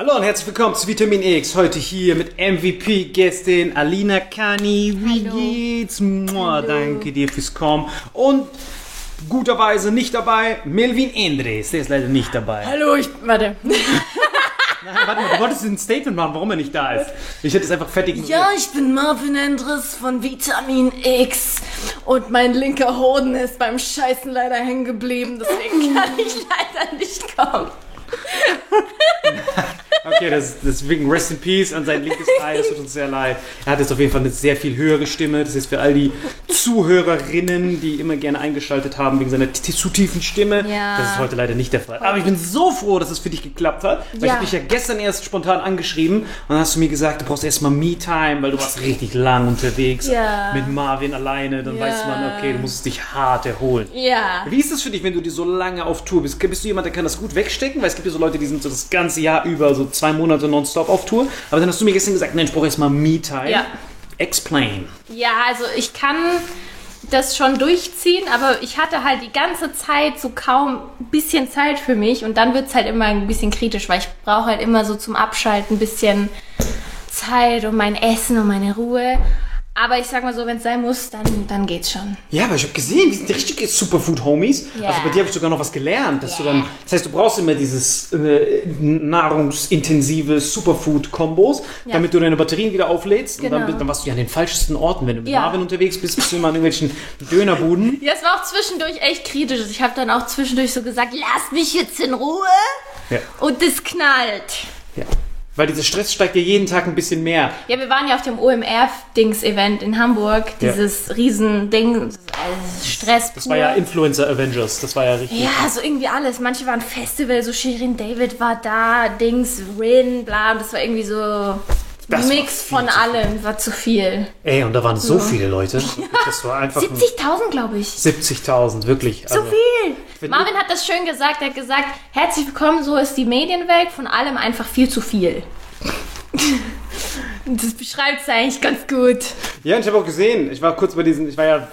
Hallo und herzlich willkommen zu Vitamin X. Heute hier mit MVP-Gästin Alina Kani. Wie Hallo. geht's? Mua, danke dir fürs Kommen. Und guterweise nicht dabei, Melvin Endres. Der ist leider nicht dabei. Hallo, ich. Warte. Nein, warte mal, du wolltest ein Statement machen, warum er nicht da ist. Ich hätte es einfach fertig Ja, ich bin Marvin Endres von Vitamin X. Und mein linker Hoden ist beim Scheißen leider hängen geblieben. Deswegen kann ich leider nicht kommen. Okay, das, deswegen Rest in Peace an sein linkes Teil, es tut uns sehr leid. Er hat jetzt auf jeden Fall eine sehr viel höhere Stimme. Das ist für all die Zuhörerinnen, die immer gerne eingeschaltet haben wegen seiner zu tiefen Stimme. Ja. Das ist heute leider nicht der Fall. Aber ich bin so froh, dass es für dich geklappt hat. Weil ich Ja. habe dich ja gestern erst spontan angeschrieben und dann hast du mir gesagt, du brauchst erstmal Me-Time, weil du warst richtig lang unterwegs Ja. mit Marvin alleine. Dann weiß man, okay, du musst dich hart erholen. Ja. Wie ist es für dich, wenn du dir so lange auf Tour bist? Bist du jemand, der kann das gut wegstecken? Weil es gibt ja so Leute, die sind so das ganze Jahr über, so zwei Monate nonstop auf Tour. Aber dann hast du mir gestern gesagt, nein, ich brauche erstmal Me-Time. Ja. Explain. Ja, also ich kann das schon durchziehen, aber ich hatte halt die ganze Zeit so kaum ein bisschen Zeit für mich und dann wird es halt immer ein bisschen kritisch, weil ich brauche halt immer so zum Abschalten ein bisschen Zeit und mein Essen und meine Ruhe. Aber ich sag mal so, wenn es sein muss, dann, dann geht's schon. Ja, aber ich habe gesehen, die sind richtige Superfood-Homies. Ja. Also bei dir habe ich sogar noch was gelernt. Dass du Ja. dann, das heißt, du brauchst immer dieses äh, nahrungsintensive Superfood-Kombos, Ja. damit du deine Batterien wieder auflädst. Und dann, Genau. dann warst du ja an den falschesten Orten. Wenn du mit Ja. Marvin unterwegs bist, bist du immer an irgendwelchen Dönerbuden. Ja, es war auch zwischendurch echt kritisch. Ich habe dann auch zwischendurch so gesagt, lass mich jetzt in Ruhe. Ja. Und das knallt. ja. Weil dieser Stress steigt ja jeden Tag ein bisschen mehr. Ja, wir waren ja auf dem OMR-Dings-Event in Hamburg. Ja. Dieses Riesending, also Stress Das war ja Influencer Avengers. Das war ja richtig. Ja, so irgendwie alles. Manche waren Festival, so Shirin David war da, Dings, Rin, bla. Und das war irgendwie so Das Mix viel von allem war zu viel. Ey, und da waren so viele Leute. Das war einfach ein- 70.000, glaube ich. 70.000, wirklich. Zu viel. wenn Marvin hat das schön gesagt. Er hat gesagt, herzlich willkommen, so ist die Medienwelt. Von allem einfach viel zu viel. das beschreibt es eigentlich ganz gut. Ja, und ich habe auch gesehen, ich war kurz bei diesen, ich war ja,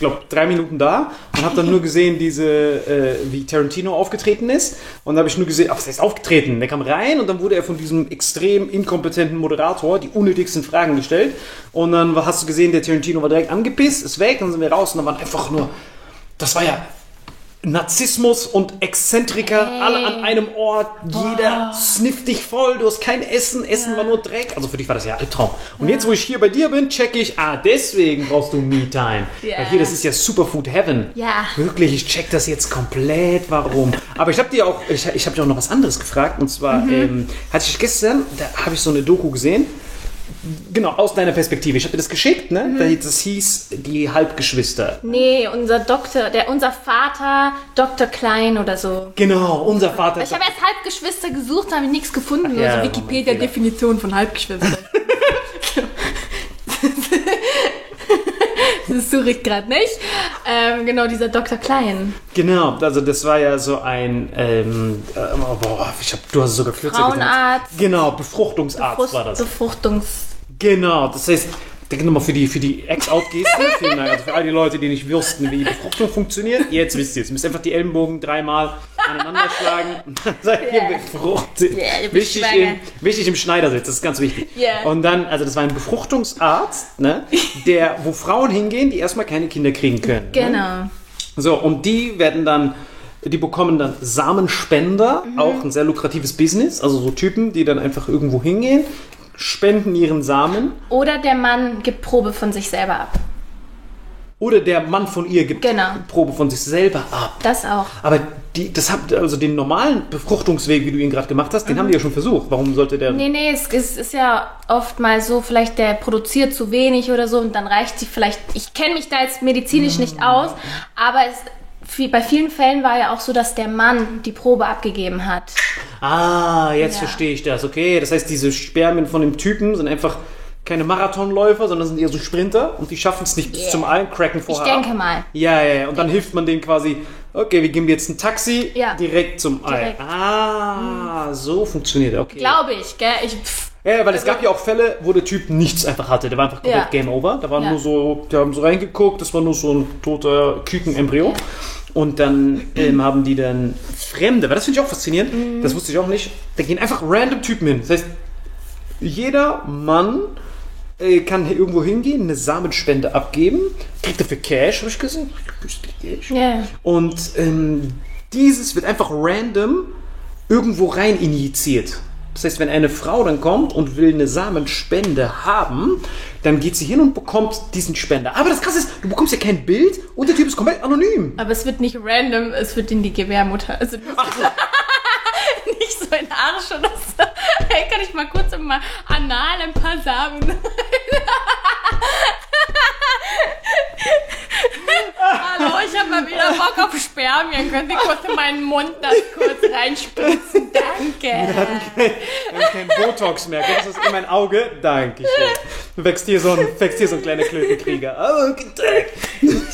glaube, drei Minuten da und habe dann nur gesehen, diese, äh, wie Tarantino aufgetreten ist. Und da habe ich nur gesehen, was heißt aufgetreten? Der kam rein und dann wurde er von diesem extrem inkompetenten Moderator die unnötigsten Fragen gestellt. Und dann hast du gesehen, der Tarantino war direkt angepisst, ist weg, dann sind wir raus und dann waren einfach nur, das war ja Narzissmus und Exzentriker, Hey. alle an einem Ort, jeder snifft dich voll, du hast kein Essen, Essen war nur Dreck. Also für dich war das ja Albtraum. Und jetzt, wo ich hier bei dir bin, checke ich, ah, deswegen brauchst du Me-Time. Ja. Weil hier, das ist ja Superfood Heaven. Ja. Wirklich, ich check das jetzt komplett, warum. Aber ich habe dir auch, ich, ich habe dir auch noch was anderes gefragt. Und zwar, Mhm. ähm, hatte ich gestern, da habe ich so eine Doku gesehen. Genau, aus deiner Perspektive. Ich habe dir das geschickt, ne? Mhm. Das hieß die Halbgeschwister. Nee, unser Doktor, der, unser Vater, Dr. Klein oder so. Genau, unser Vater. Ich habe erst Halbgeschwister gesucht, habe ich nichts gefunden. ja, also Wikipedia-Definition von Halbgeschwister. das suche ich gerade nicht. Ähm, genau, dieser Dr. Klein. Genau, also das war ja so ein, ähm, äh, boah, ich hab, du hast es sogar kürzer Frauenarzt. gesagt. Genau, Befruchtungsarzt Brust- war das. Befruchtungs... Genau, das heißt, danke nochmal für die, für die Act-Out-Geste. Vielen Dank. Also für all die Leute, die nicht wussten, wie Befruchtung funktioniert, jetzt wisst ihr es. Ihr müsst einfach die Ellenbogen dreimal aneinander schlagen und dann seid ihr befruchtet. Bist wichtig, im, wichtig im Schneidersitz, das ist ganz wichtig. Ja. Und dann, also das war ein Befruchtungsarzt, ne, der, wo Frauen hingehen, die erstmal keine Kinder kriegen können. Ne? Genau. So, und die werden dann, die bekommen dann Samenspender, auch ein sehr lukratives Business. Also so Typen, die dann einfach irgendwo hingehen, spenden ihren Samen. Oder der Mann gibt Probe von sich selber ab. Oder der Mann von ihr gibt Genau. Probe von sich selber ab. Das auch. Aber die, das habt also den normalen Befruchtungsweg, wie du ihn gerade gemacht hast, den haben die ja schon versucht. Warum sollte der. Nee, nee, es ist, ist ja oft mal so, vielleicht der produziert zu wenig oder so und dann reicht sie vielleicht. Ich kenne mich da jetzt medizinisch nicht aus, aber es, wie bei vielen Fällen war ja auch so, dass der Mann die Probe abgegeben hat. Ah, jetzt Ja. verstehe ich das. Okay, das heißt, diese Spermien von dem Typen sind einfach keine Marathonläufer, sondern sind eher so Sprinter und die schaffen es nicht bis Yeah. zum Eincracken Ich vorher. ab. denke mal. Ja, ja, ja. Und dann hilft man denen quasi, okay, wir geben dir jetzt ein Taxi Ja. direkt zum Ei. Direkt. Ah, so funktioniert er, okay. Glaube ich, gell? Ich, pff, Ja, weil es gab ja auch Fälle, wo der Typ nichts einfach hatte. Der war einfach komplett Ja. Game Over. Da waren Ja. nur so, die haben so reingeguckt, das war nur so ein toter Kükenembryo. Und dann ähm, haben die dann Fremde, weil das finde ich auch faszinierend, Mhm. das wusste ich auch nicht, da gehen einfach random Typen hin. Das heißt, jeder Mann äh, kann hier irgendwo hingehen, eine Samenspende abgeben, kriegt dafür Cash, habe ich gesehen. Cash. ja. Und ähm, dieses wird einfach random irgendwo rein injiziert. Das heißt, wenn eine Frau dann kommt und will eine Samenspende haben, dann geht sie hin und bekommt diesen Spender. Aber das Krasse ist, du bekommst ja kein Bild und der Typ ist komplett anonym. Aber es wird nicht random, es wird in die Gebärmutter. Also nicht so in den Arsch oder so. Hey, kann ich mal kurz im mal anal ein paar Samen. Hallo, ich habe mal wieder Bock auf Spermien. Können Sie kurz in meinen Mund das kurz reinspritzen? Danke. Wir haben kein Botox mehr. Das ist in mein Auge. Dankeschön. Du wächst hier so ein, wächst hier so ein kleiner Klötenkrieger. Oh, guten Tag.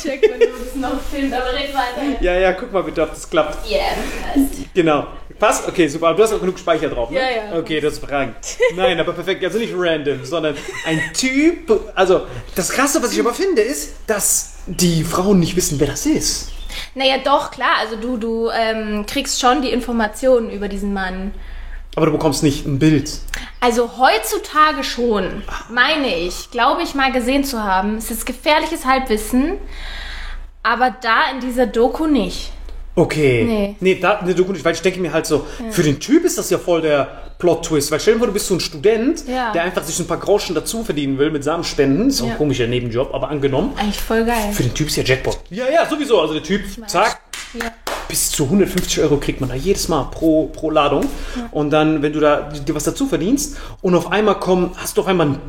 Check, wenn du das noch filmst, aber red weiter. Ja, ja, guck mal bitte, ob das klappt. Ja, passt. Genau. Passt? Okay, super. Aber du hast auch genug Speicher drauf, ne? Ja, ja. Okay, das ist überragend. Nein, aber perfekt. Also nicht random, sondern ein Typ. Also, das Krasse, was ich aber finde, ist, dass die Frauen nicht wissen, wer das ist. Naja, doch, klar. Also du, du ähm, kriegst schon die Informationen über diesen Mann. Aber du bekommst nicht ein Bild. Also heutzutage schon, meine ich, glaube ich mal gesehen zu haben. Es ist gefährliches Halbwissen, aber da in dieser Doku nicht. Okay. Nee. Nee, da, nee, du gut, weil ich denke mir halt so, für den Typ ist das ja voll der Plot-Twist. Weil stell dir vor, du bist so ein Student, Ja. der einfach sich so ein paar Groschen dazu verdienen will mit Samenspenden. Ist auch ein Ja. komischer Nebenjob, aber angenommen. Eigentlich voll geil. Für den Typ ist ja Jackpot. Ja, ja, sowieso. Also der Typ, zack, Ja. bis zu 150 Euro kriegt man da jedes Mal pro, pro Ladung. Und dann, wenn du da dir was dazu verdienst und auf einmal kommen, hast du auf einmal ein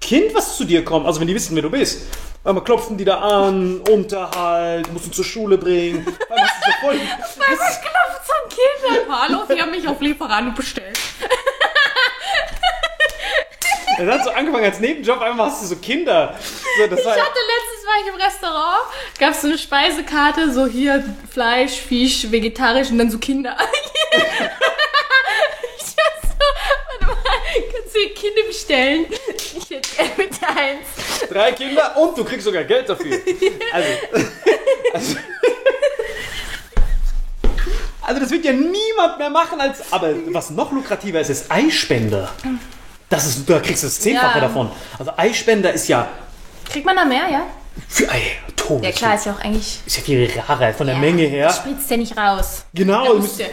Kind, was zu dir kommt. Also wenn die wissen, wer du bist. Auf einmal klopfen die da an, Unterhalt, musst ihn zur Schule bringen. Auf einmal hast du so voll, Was klopft so ein Kind an? Hallo, Sie haben mich auf Lieferando bestellt. Das hat so angefangen als Nebenjob, einmal hast du so Kinder. So, Ich hatte letztens war ich im Restaurant, gab es so eine Speisekarte, so hier Fleisch, Fisch, vegetarisch und dann so Kinder. ich war so, warte mal, kannst du Kinder bestellen? Ich hätte gerne bitte eins. drei Kinder und du kriegst sogar Geld dafür. Also, also, also das wird ja niemand mehr machen als. Aber was noch lukrativer ist, ist Eispender. Das ist, da kriegst du das Zehnfache Ja. davon. Also Eispender ist ja Kriegt man da mehr, ja? für Ei, Todes. Ja klar, ist ja auch eigentlich... Ist ja viel rarer von der ja, Menge her. Spritzt der nicht raus. Genau. Du musst du-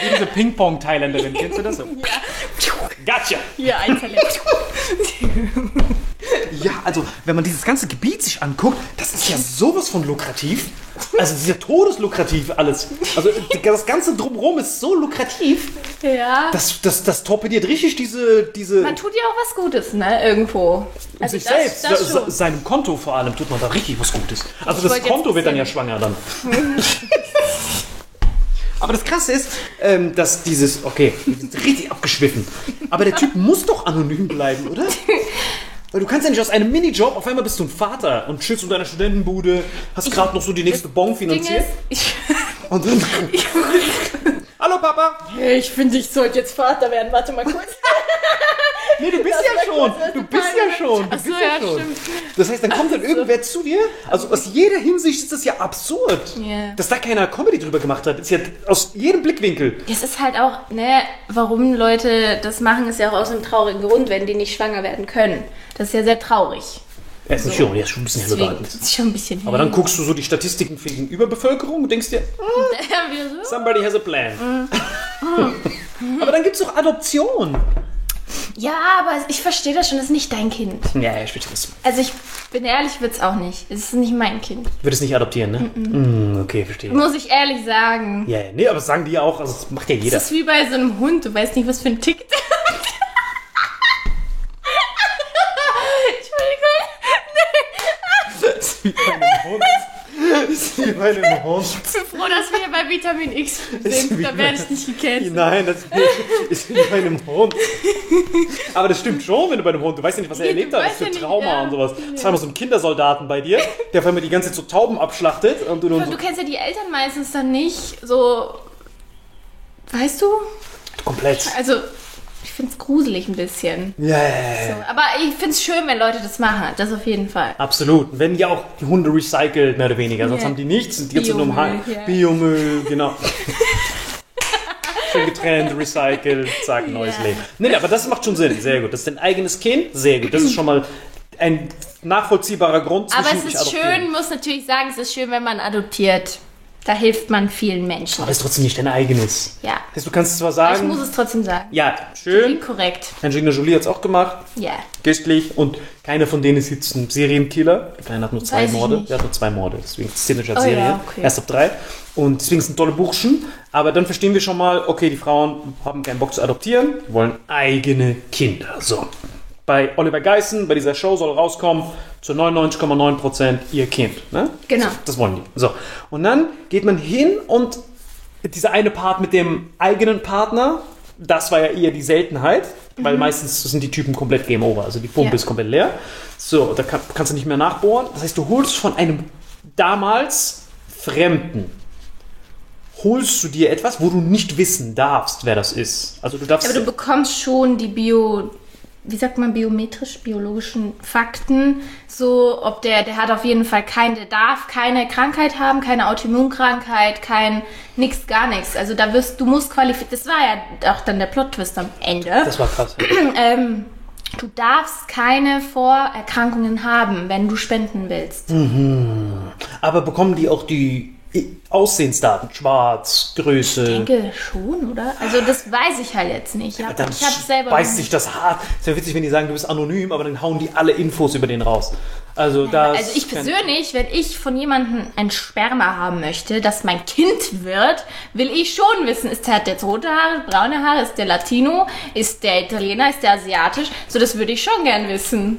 Wie diese Ping-Pong-Thailänderin, kennst du das? So? Gotcha! Hier, ein Talent. Ja, also, wenn man dieses ganze Gebiet sich anguckt, das ist ja sowas von lukrativ. Also, das ist ja todeslukrativ alles. Also, das ganze Drumherum ist so lukrativ, Ja. das, das, das torpediert richtig diese. diese Man tut ja auch was Gutes, ne? Irgendwo. Also sich das, selbst, Das schon. seinem Konto vor allem, tut man da richtig was Gutes. Also, Ich das Konto wird dann ja schwanger dann. Aber das Krasse ist, ähm, dass dieses, okay, richtig abgeschwiffen. Aber der Typ muss doch anonym bleiben, oder? Weil du kannst ja nicht aus einem Minijob, auf einmal bist du ein Vater und chillst in deiner Studentenbude, hast gerade noch so die nächste Bon Ding finanziert. ist, ich, Und dann. Hallo Papa! ich finde, ich sollte jetzt Vater werden. Warte mal kurz. Nee, du bist ja schon! Du bist ja schon! Du Achso, bist ja, schon. stimmt. Das heißt, dann kommt dann irgendwer zu dir. Also aus jeder Hinsicht ist das ja absurd. Ja. Dass da keiner Comedy drüber gemacht hat. Ist ja aus jedem Blickwinkel. Es ist halt auch, ne, warum Leute das machen, ist ja auch aus einem traurigen Grund, wenn die nicht schwanger werden können. Das ist ja sehr traurig. Er ist nicht schon, ist schon ein bisschen Deswegen das ist schon ein bisschen Aber dann guckst du so die Statistiken für die Überbevölkerung und denkst dir, ah, somebody has a plan. Aber dann gibt es doch Adoption. Ja, aber ich verstehe das schon, das ist nicht dein Kind. Ja, ja, ich verstehe das. Also ich bin ehrlich, wird es auch nicht. Es ist nicht mein Kind. Würde es nicht adoptieren, ne? Mm, okay, verstehe. Muss ich ehrlich sagen. Ja, ja, nee, aber das sagen die ja auch, also das macht ja jeder. Das ist wie bei so einem Hund, du weißt nicht, was für ein Tick der hat. Entschuldigung. wie bei einem Hund. Das ist wie bei. Ich bin froh, dass wir bei Vitamin X Ist sind. Da werde ich nicht gecancelt. Nein, das ist wie bei einem Hund. Aber das stimmt schon, wenn du bei einem Hund, du weißt ja nicht, was er Ja, erlebt hat, was weißt für nicht, Trauma ja. und sowas. Das war immer so ein Kindersoldaten bei dir, der auf einmal die ganze Zeit so Tauben abschlachtet und Und so du kennst ja die Eltern meistens dann nicht so. Weißt du? komplett. Also, finde es gruselig ein bisschen. Ja, ja, ja. Aber ich finde es schön, wenn Leute das machen. Das auf jeden Fall. Absolut. Wenn ja auch die Hunde recycelt, mehr oder weniger. Sonst haben die nichts. Die ganze Zeit nur im Biomüll, genau. Schön getrennt, recycelt, zack, neues. Leben. Nee, aber das macht schon Sinn. Sehr gut. Das ist dein eigenes Kind. Sehr gut. Das ist schon mal ein nachvollziehbarer Grund Aber es ist schön, muss natürlich sagen, es ist schön, wenn man adoptiert. Da hilft man vielen Menschen. Aber es ist trotzdem nicht dein eigenes. Ja. Das heißt, du kannst zwar Aber ich muss sagen, es trotzdem sagen. ja, schön. Korrekt. Angelina Jolie hat es auch gemacht. Ja. Gestlich. Und keiner von denen ist jetzt ein Serienkiller. Der Kleine hat nur zwei Weiß Morde. nicht. Der hat nur zwei Morde. Deswegen ist es als Oh Serie. ja, okay. Erst ab drei. Und deswegen sind tolle Burschen. Aber dann verstehen wir schon mal, okay, die Frauen haben keinen Bock zu adoptieren, die wollen eigene Kinder. So. Bei Oliver Geissen, bei dieser Show soll rauskommen, zu 99,9% ihr Kind. Ne? Genau. So, das wollen die. So. Und dann geht man hin und dieser eine Part mit dem eigenen Partner, das war ja eher die Seltenheit, weil meistens sind die Typen komplett Game Over. Also die Pumpe Ja. ist komplett leer. So, da kann, kannst du nicht mehr nachbohren. Das heißt, du holst von einem damals Fremden, holst du dir etwas, wo du nicht wissen darfst, wer das ist. Also du darfst... Aber du bekommst schon die Bio, wie sagt man, biometrisch, biologischen Fakten. So, ob der, der hat auf jeden Fall kein, der darf keine Krankheit haben, keine Autoimmunkrankheit, kein nix, gar nichts. Also da wirst, du musst qualifiziert, das war ja auch dann der Plot-Twist am Ende. das war krass. ähm, du darfst keine Vorerkrankungen haben, wenn du spenden willst. Aber bekommen die auch die Aussehensdaten? Schwarz, Größe... Ich denke schon, oder? Also das weiß ich halt jetzt nicht. Ja, ich hab's selber beißt sich das hart. Es wäre witzig, wenn die sagen, du bist anonym, aber dann hauen die alle Infos über den raus. Also, da Also ich persönlich, wenn ich von jemandem ein Sperma haben möchte, das mein Kind wird, will ich schon wissen, ist der, hat jetzt rote Haare, braune Haare, ist der Latino, ist der Italiener, ist der asiatisch? So, das würde ich schon gern wissen.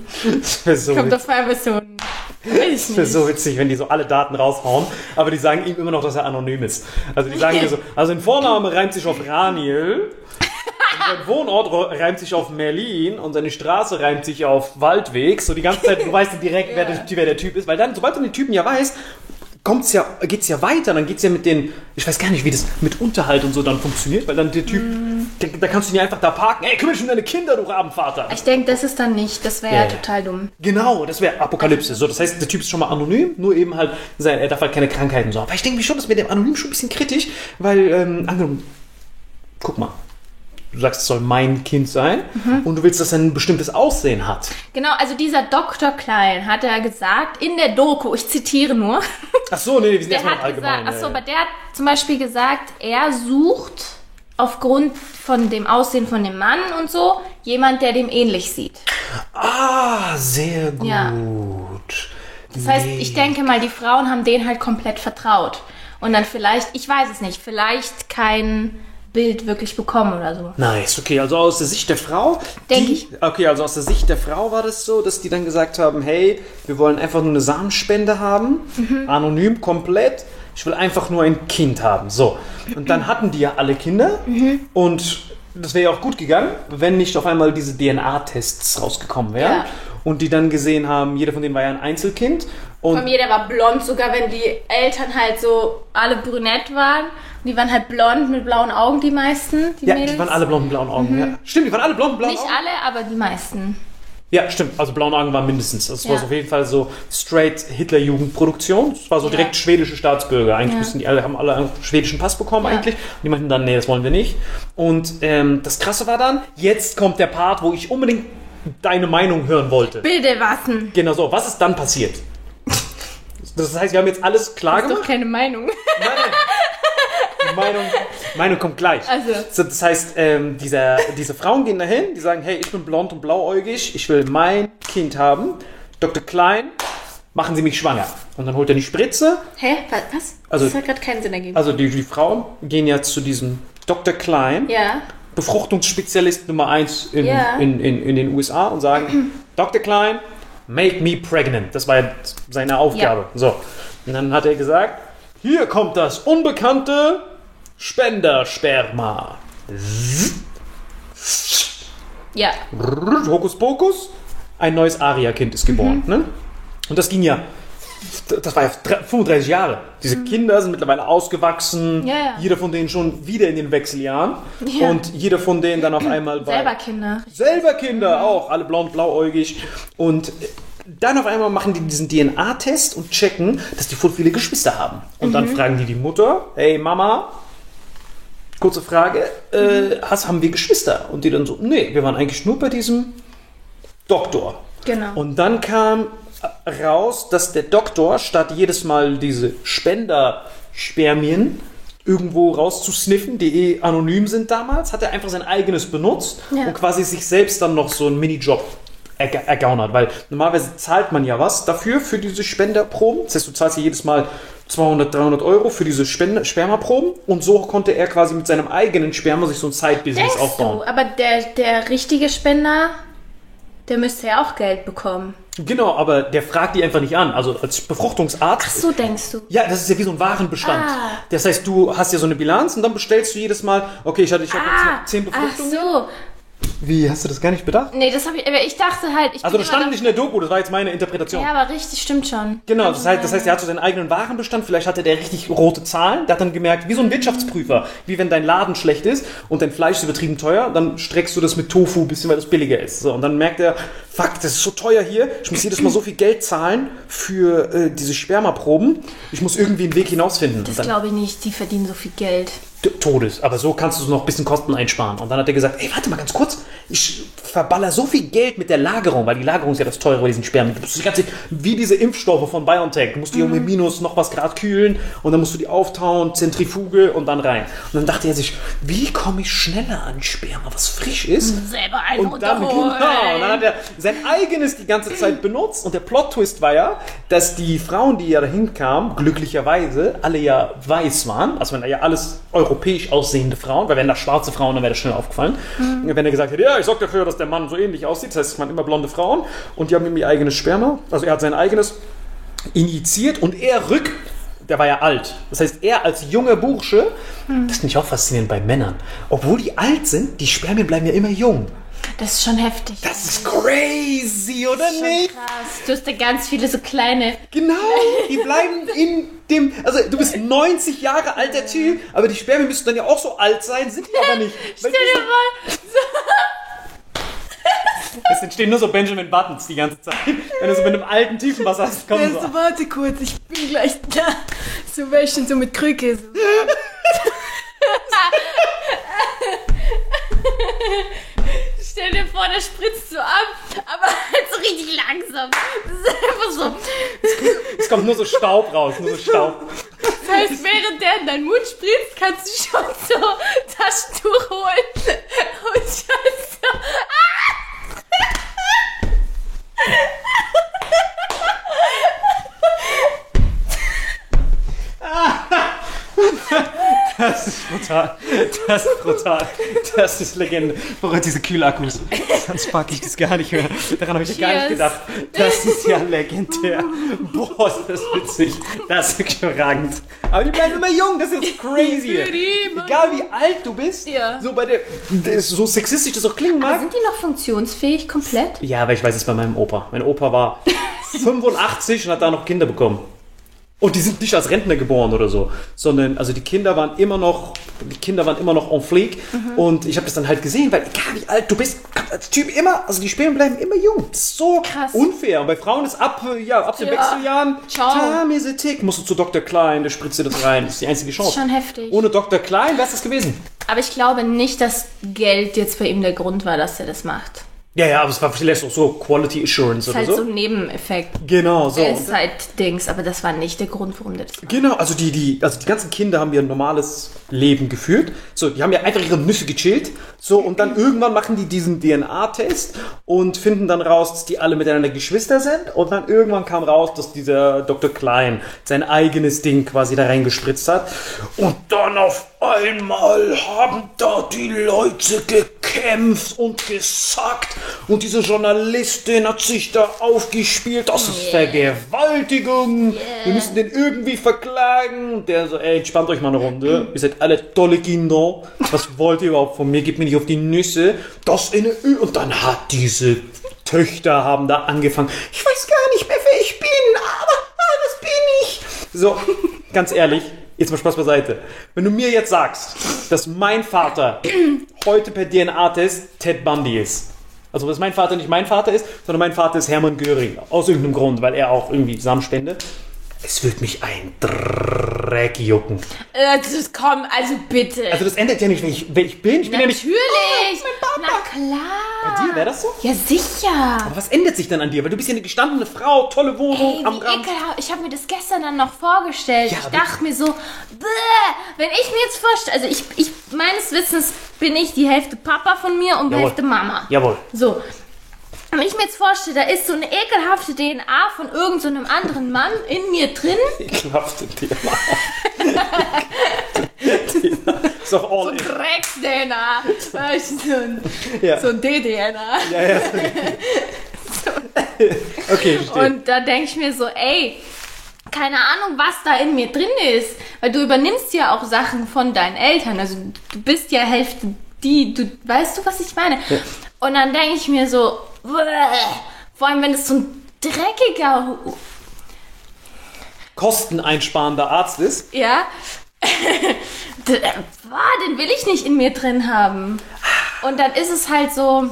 Das so Kommt auf einmal so ein Das wäre so witzig, wenn die so alle Daten raushauen, aber die sagen ihm immer noch, dass er anonym ist. Also die sagen dir so, also ein Vorname reimt sich auf Raniel, sein Wohnort reimt sich auf Merlin und seine Straße reimt sich auf Waldweg. So die ganze Zeit, du weißt direkt, wer, der, wer der Typ ist, weil dann, sobald du den Typen ja weißt, kommt's ja, geht's ja weiter, dann geht's ja mit den, ich weiß gar nicht, wie das mit Unterhalt und so dann funktioniert, weil dann der Typ, der, da kannst du ihn einfach da parken, ey, kümmere dich um deine Kinder, du Rabenvater. Ich denke, das ist dann nicht. Das wäre Ja, ja. total dumm. Genau, das wäre Apokalypse. So, das heißt, der Typ ist schon mal anonym, nur eben halt, sein, er darf halt keine Krankheiten so. Aber ich denke mir schon, das mit dem Anonym schon ein bisschen kritisch, weil, ähm, angenommen, guck mal, du sagst, es soll mein Kind sein und du willst, dass er ein bestimmtes Aussehen hat. Genau, also dieser Dr. Klein hat ja gesagt, in der Doku, ich zitiere nur, Ach so, nee, wir sind erstmal allgemein. gesagt, achso, ja, ja. aber der hat zum Beispiel gesagt, er sucht aufgrund von dem Aussehen von dem Mann und so jemand, der dem ähnlich sieht. Ah, sehr gut. Ja. Das heißt, ich denke mal, die Frauen haben den halt komplett vertraut. Und dann vielleicht, ich weiß es nicht, vielleicht kein Bild wirklich bekommen oder so. Nice, okay, also aus der Sicht der Frau. Denk die, ich. Okay, also aus der Sicht der Frau war das so, dass die dann gesagt haben, hey, wir wollen einfach nur eine Samenspende haben, Mhm. anonym, komplett. Ich will einfach nur ein Kind haben. So. Und dann hatten die ja alle Kinder Mhm. und das wäre ja auch gut gegangen, wenn nicht auf einmal diese DNA-Tests rausgekommen wären. Ja. Und die dann gesehen haben, jeder von denen war ja ein Einzelkind. Und Bei mir, der war blond, sogar wenn die Eltern halt so alle brünett waren. Und die waren halt blond mit blauen Augen, die meisten, die ja, Mädels. die waren alle blonden blauen Augen. Ja. Stimmt, die waren alle blonden blauen Nicht Augen. alle, aber die meisten. Ja, stimmt. Also blauen Augen waren mindestens. Das war Ja. so auf jeden Fall so straight Hitler-Jugendproduktion. Das war so Ja. direkt schwedische Staatsbürger. Eigentlich Ja. müssen die alle, haben alle einen schwedischen Pass bekommen eigentlich. Und die meinten dann, nee, das wollen wir nicht. Und ähm, das Krasse war dann, jetzt kommt der Part, wo ich unbedingt deine Meinung hören wollte. Bilde wassen. Genau so. Was ist dann passiert? Das heißt, wir haben jetzt alles klar Das ist doch gemacht. keine Meinung. Nein, nein. Meinung, Meinung kommt gleich. Also. So, das heißt, ähm, dieser, diese Frauen gehen dahin, die sagen, hey, ich bin blond und blauäugig, ich will mein Kind haben. Dr. Klein, machen Sie mich schwanger. Und dann holt er die Spritze. Hä? Was? was? Also- das hat gerade keinen Sinn ergeben. Also die, die Frauen gehen ja zu diesem Dr. Klein, ja. Befruchtungsspezialist Nummer 1 in, Ja. in, in, in den USA und sagen, Dr. Klein, make me pregnant. Das war ja seine Aufgabe. So. Und dann hat er gesagt, hier kommt das unbekannte Spendersperma. Ja. Hokus Pokus, ein neues Aria-Kind ist geboren. Mhm. Ne? Und das ging ja, das war ja dre- 35 Jahre. Diese Kinder sind mittlerweile ausgewachsen, Mhm. Ja, ja. jeder von denen schon wieder in den Wechseljahren Ja. und jeder von denen dann auf einmal bei Selber Kinder. selber Kinder auch, alle blond, blauäugig und dann auf einmal machen die diesen DNA-Test und checken, dass die voll viele Geschwister haben. Und dann fragen die die Mutter, hey Mama, kurze Frage, äh, hast, haben wir Geschwister? Und die dann so, nee, wir waren eigentlich nur bei diesem Doktor. Genau. Und dann kam raus, dass der Doktor, statt jedes Mal diese Spenderspermien irgendwo rauszusniffen, die eh anonym sind damals, hat er einfach sein eigenes benutzt Ja. und quasi sich selbst dann noch so einen Minijob erga- ergaunert. Weil normalerweise zahlt man ja was dafür, für diese Spenderproben. Das heißt, du zahlst ja jedes Mal 200, 300 Euro für diese Spende Spermaproben und so konnte er quasi mit seinem eigenen Sperma sich so ein Side-Business aufbauen. du, aber der, der richtige Spender, der müsste ja auch Geld bekommen. Genau, aber der fragt die einfach nicht an. Also als Befruchtungsarzt So denkst du. Ja, das ist ja wie so ein Warenbestand. Ah. Das heißt, du hast ja so eine Bilanz und dann bestellst du jedes Mal, okay, ich hatte ich hab Ah, jetzt 10 ach Befruchtungen. so. Wie, hast du das gar nicht bedacht? Nee, das habe ich, aber ich dachte halt, ich Also das stand nicht in der Doku, das war jetzt meine Interpretation. Ja, aber richtig, stimmt schon. Genau, das heißt, das heißt, er hat so seinen eigenen Warenbestand, vielleicht hatte der richtig rote Zahlen, der hat dann gemerkt, wie so ein Wirtschaftsprüfer, wie wenn dein Laden schlecht ist und dein Fleisch ist übertrieben teuer, dann streckst du das mit Tofu ein bisschen, weil das billiger ist. So, und dann merkt er, fuck, das ist so teuer hier, ich muss jedes Mal so viel Geld zahlen für äh, diese Spermaproben, ich muss irgendwie einen Weg hinausfinden. Das glaube ich nicht, die verdienen so viel Geld. Todes. Aber so kannst du noch ein bisschen Kosten einsparen. Und dann hat er gesagt, ey, warte mal ganz kurz, ich verballer so viel Geld mit der Lagerung, weil die Lagerung ist ja das teure bei diesen Spermien. Du musst die ganze, wie diese Impfstoffe von BioNTech, du musst die irgendwie minus noch was Grad kühlen und dann musst du die auftauen, Zentrifuge und dann rein. Und dann dachte er sich, wie komme ich schneller an Sperma, was frisch ist? Selber einen Und dann, genau, und dann hat er sein eigenes die ganze Zeit benutzt und der Plot-Twist war ja, dass die Frauen, die ja dahin kamen, glücklicherweise alle ja weiß waren, also wenn da ja alles europäisch aussehende Frauen, weil wenn da schwarze Frauen, dann wäre das schnell aufgefallen. Wenn er gesagt hätte, ja, ich sorge dafür, dass der Mann so ähnlich aussieht, das heißt, es waren immer blonde Frauen und die haben ihm ihr eigenes Sperma, also er hat sein eigenes injiziert und er rück. Der war ja alt. Das heißt, er als junger Bursche, das finde ich auch faszinierend bei Männern. Obwohl die alt sind, die Spermien bleiben ja immer jung. Das ist schon heftig. Das ist crazy, oder schon nicht? krass. Du hast da ganz viele so kleine. Genau, die bleiben in dem. Also, du bist 90 Jahre alter Typ, aber die Spermien müssten dann ja auch so alt sein, sind die aber nicht. Stell dir mal. Es entstehen nur so Benjamin Buttons die ganze Zeit. Wenn du so mit einem alten Tiefenwasser hast, kommen so. Also, warte kurz, ich bin gleich da. So wäschen, so mit Krücke. So. Vor, der spritzt so ab, aber halt so richtig langsam. Das ist einfach so. Es kommt nur so Staub raus, nur so Staub. Das heißt, während der in deinen Mund spritzt, kannst du schon so Taschentuch holen und schon so. Das ist brutal. Das ist brutal. Das ist Legende. Boah, diese Kühlakkus. Sonst pack ich das gar nicht mehr. Daran habe ich gar nicht Cheers. gedacht. Das ist ja legendär. Boah, ist das witzig. Das ist wirklich überragend. Aber die bleiben immer jung. Das ist crazy. Egal wie alt du bist. Ja. So bei der, das- so sexistisch das auch klingen mag. Sind die noch funktionsfähig komplett? Ja, aber ich weiß es bei meinem Opa. Mein Opa war 85 und hat da noch Kinder bekommen. Und die sind nicht als Rentner geboren oder so, sondern also die Kinder waren immer noch, die Kinder waren immer noch en fleek. Und ich habe das dann halt gesehen, weil egal wie alt du bist, als Typ immer, also die Spermien bleiben immer jung. Das ist so Krass. unfair. Und bei Frauen ist ab, ja, ab den Ja. Wechseljahren, Ciao. tick, musst du zu Dr. Klein, der spritzt dir das rein. Das ist die einzige Chance. Schon heftig. Ohne Dr. Klein wäre es das gewesen. Aber ich glaube nicht, dass Geld jetzt bei ihm der Grund war, dass er das macht. Ja, ja, aber es war vielleicht auch so Quality Assurance Das ist oder halt so. so ein Nebeneffekt. Genau, so. Ist halt Dings, aber das war nicht der Grund, warum das macht. Genau, also die, die, also die ganzen Kinder haben ein normales Leben geführt. So, die haben ja einfach ihre Nüsse gechillt. So, und dann irgendwann machen die diesen DNA-Test und finden dann raus, dass die alle miteinander Geschwister sind. Und dann irgendwann kam raus, dass dieser Dr. Klein sein eigenes Ding quasi da reingespritzt hat. Und dann auf einmal haben da die Leute gekämpft und gesackt. Und diese Journalistin hat sich da aufgespielt. Das ist Vergewaltigung. Wir müssen den irgendwie verklagen. Der so, ey, entspannt euch mal eine Runde. Ihr seid alle tolle Kinder. Was wollt ihr überhaupt von mir? Gebt mir nicht auf die Nüsse. Das in eine Ö Und dann hat diese Töchter haben da angefangen. Ich weiß gar nicht mehr, wer ich bin, aber ah, das bin ich. So, ganz ehrlich, jetzt mal Spaß beiseite. Wenn du mir jetzt sagst, dass mein Vater heute per DNA-Test Ted Bundy ist. Also, dass mein Vater nicht mein Vater ist, sondern mein Vater ist Hermann Göring. Aus irgendeinem Grund, weil er auch irgendwie Samenspende. Es wird mich ein Dreck jucken. Das komm, also bitte. Also, das ändert ja nicht, wer ich, wer ich bin. Ich bin ja nicht. Natürlich. Oh, Na klar. Bei dir wäre das so? Ja, sicher. Aber was ändert sich denn an dir? Weil du bist ja eine gestandene Frau, tolle Wohnung Ey, am Rand. ekelhaft. Ich habe mir das gestern dann noch vorgestellt. Ja, ich dachte mir so, wenn ich mir jetzt vorstelle, also ich, ich, meines Wissens bin ich die Hälfte Papa von mir und die. Hälfte Mama. Jawohl. So. Wenn ich mir jetzt vorstelle, da ist so eine ekelhafte DNA von irgendeinem so einem anderen Mann in mir drin. Ekelhafte Thema. ist doch all in. Drecks-DNA. Weißt du, so ein, Ja. so ein D-DNA. Ja, ja. Okay, verstehe. Und da denke ich mir so, ey, keine Ahnung, was da in mir drin ist. Weil du übernimmst ja auch Sachen von deinen Eltern. Also du bist ja Hälfte die, du weißt du, was ich meine? Und dann denke ich mir so, vor allem wenn es so ein dreckiger, Kosteneinsparender Arzt ist. ja, boah, den will ich nicht in mir drin haben. Und dann ist es halt so,